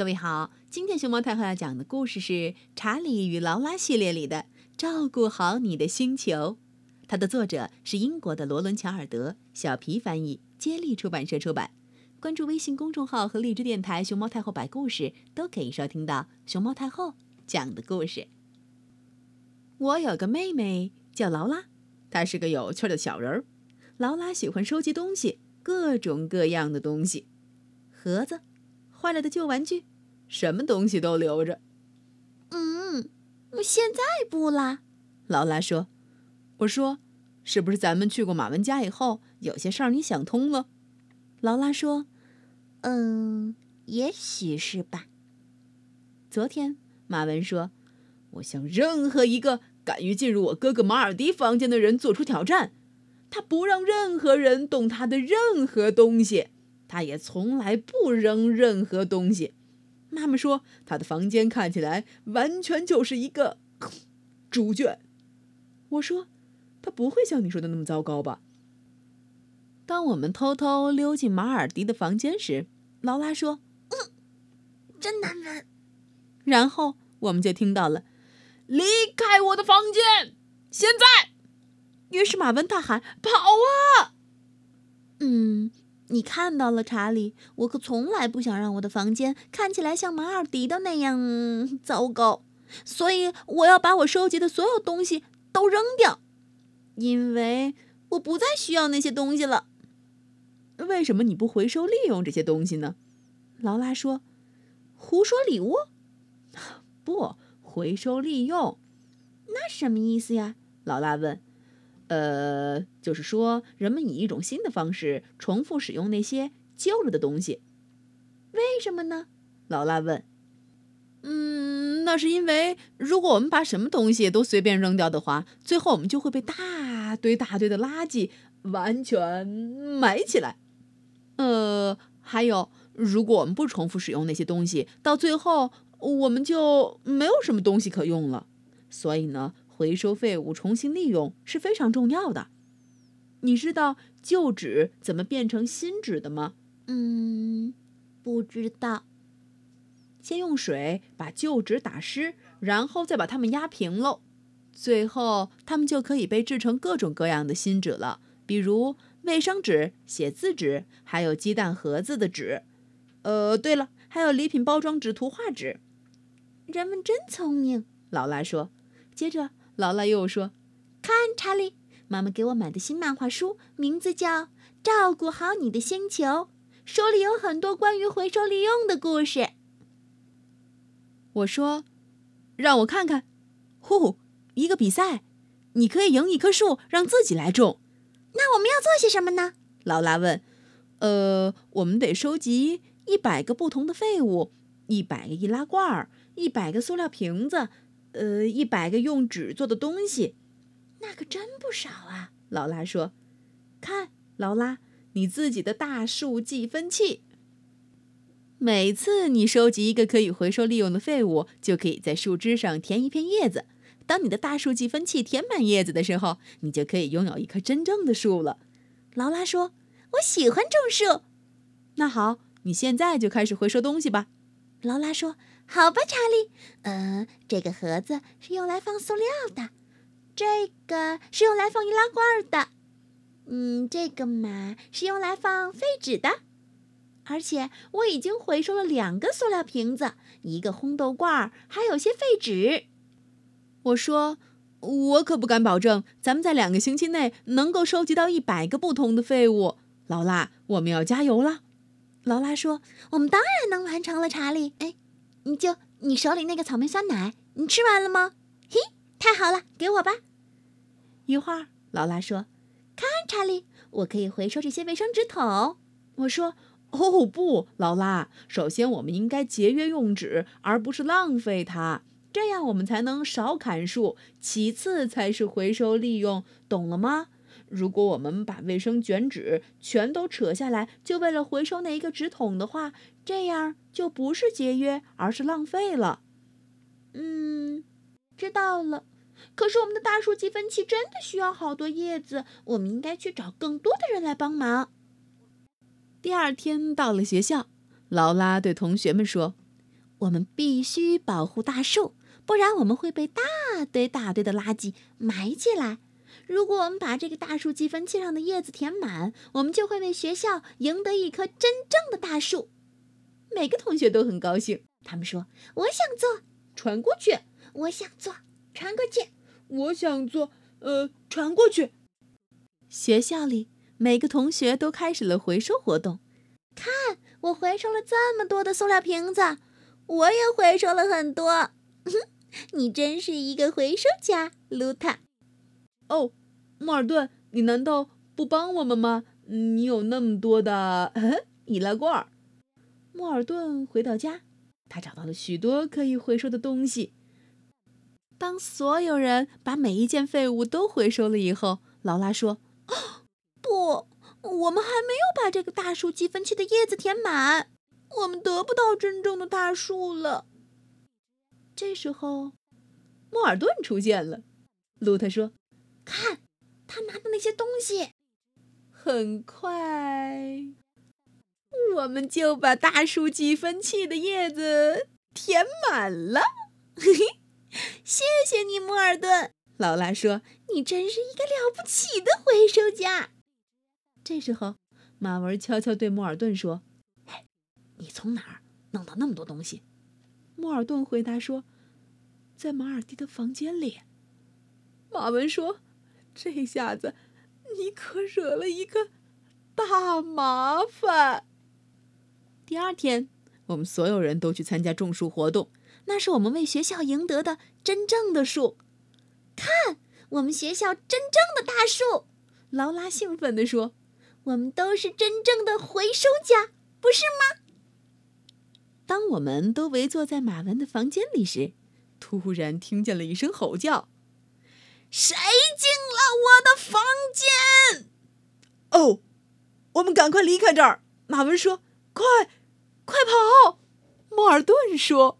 各位好，今天熊猫太后要讲的故事是《查理与劳拉》系列里的《照顾好你的星球》，它的作者是英国的罗伦·乔尔德，小皮翻译，接力出版社出版。关注微信公众号和荔枝电台“熊猫太后”摆故事，都可以收听到熊猫太后讲的故事。我有个妹妹叫劳拉，她是个有趣的小人儿。劳拉喜欢收集东西，各种各样的东西，盒子。坏了的旧玩具，什么东西都留着。嗯，我现在不啦。劳拉说：“我说，是不是咱们去过马文家以后，有些事儿你想通了？”劳拉说：“嗯，也许是吧。”昨天，马文说：“我向任何一个敢于进入我哥哥马尔迪房间的人做出挑战，他不让任何人动他的任何东西。”他也从来不扔任何东西。妈妈说，他的房间看起来完全就是一个猪圈。我说，他不会像你说的那么糟糕吧？当我们偷偷溜进马尔迪的房间时，劳拉说：“嗯，真难闻。”然后我们就听到了：“离开我的房间！现在！”于是马文大喊：“跑啊！”嗯。你看到了，查理。我可从来不想让我的房间看起来像马尔迪的那样糟糕，所以我要把我收集的所有东西都扔掉，因为我不再需要那些东西了。为什么你不回收利用这些东西呢？劳拉说：“胡说礼物？不，回收利用。那什么意思呀？”劳拉问。呃，就是说，人们以一种新的方式重复使用那些旧了的东西。为什么呢？劳拉问。嗯，那是因为如果我们把什么东西都随便扔掉的话，最后我们就会被大堆大堆的垃圾完全埋起来。呃，还有，如果我们不重复使用那些东西，到最后我们就没有什么东西可用了。所以呢？回收废物、重新利用是非常重要的。你知道旧纸怎么变成新纸的吗？嗯，不知道。先用水把旧纸打湿，然后再把它们压平喽。最后，它们就可以被制成各种各样的新纸了，比如卫生纸、写字纸，还有鸡蛋盒子的纸。呃，对了，还有礼品包装纸、图画纸。人们真聪明，劳拉说。接着。劳拉又说：“看，查理，妈妈给我买的新漫画书，名字叫《照顾好你的星球》，书里有很多关于回收利用的故事。”我说：“让我看看。”呼，一个比赛，你可以赢一棵树，让自己来种。那我们要做些什么呢？劳拉问。“呃，我们得收集一百个不同的废物，一百个易拉罐，一百个塑料瓶子。”呃，一百个用纸做的东西，那可真不少啊！劳拉说：“看，劳拉，你自己的大树计分器。每次你收集一个可以回收利用的废物，就可以在树枝上填一片叶子。当你的大树计分器填满叶子的时候，你就可以拥有一棵真正的树了。”劳拉说：“我喜欢种树。”那好，你现在就开始回收东西吧。劳拉说。好吧，查理。嗯，这个盒子是用来放塑料的，这个是用来放易拉罐的，嗯，这个嘛是用来放废纸的。而且我已经回收了两个塑料瓶子，一个烘豆罐，还有些废纸。我说，我可不敢保证咱们在两个星期内能够收集到一百个不同的废物。劳拉，我们要加油了。劳拉说：“我们当然能完成了，查理。”哎。你就你手里那个草莓酸奶，你吃完了吗？嘿，太好了，给我吧。一会儿，劳拉说：“看，查理，我可以回收这些卫生纸筒。”我说：“哦不，劳拉，首先我们应该节约用纸，而不是浪费它，这样我们才能少砍树。其次才是回收利用，懂了吗？”如果我们把卫生卷纸全都扯下来，就为了回收那一个纸筒的话，这样就不是节约，而是浪费了。嗯，知道了。可是我们的大树积分器真的需要好多叶子，我们应该去找更多的人来帮忙。第二天到了学校，劳拉对同学们说：“我们必须保护大树，不然我们会被大堆大堆的垃圾埋起来。如果我们把这个大树积分器上的叶子填满，我们就会为学校赢得一棵真正的大树。每个同学都很高兴，他们说：“我想做，传过去；我想做，传过去；我想做，呃，传过去。”学校里每个同学都开始了回收活动。看，我回收了这么多的塑料瓶子，我也回收了很多。你真是一个回收家，卢塔。哦。莫尔顿，你难道不帮我们吗？你有那么多的 易拉罐。莫尔顿回到家，他找到了许多可以回收的东西。当所有人把每一件废物都回收了以后，劳拉说：“不，我们还没有把这个大树积分器的叶子填满，我们得不到真正的大树了。”这时候，莫尔顿出现了。露特说：“看。”他拿的那些东西，很快，我们就把大树积分器的叶子填满了。嘿嘿，谢谢你，莫尔顿。劳拉说：“你真是一个了不起的回收家。”这时候，马文悄悄对莫尔顿说：“，你从哪儿弄到那么多东西？”莫尔顿回答说：“在马尔蒂的房间里。”马文说。这下子，你可惹了一个大麻烦。第二天，我们所有人都去参加种树活动，那是我们为学校赢得的真正的树。看，我们学校真正的大树！劳拉兴奋地说：“我们都是真正的回收家，不是吗？”当我们都围坐在马文的房间里时，突然听见了一声吼叫。谁进了我的房间？哦，我们赶快离开这儿！马文说：“快，快跑！”莫尔顿说。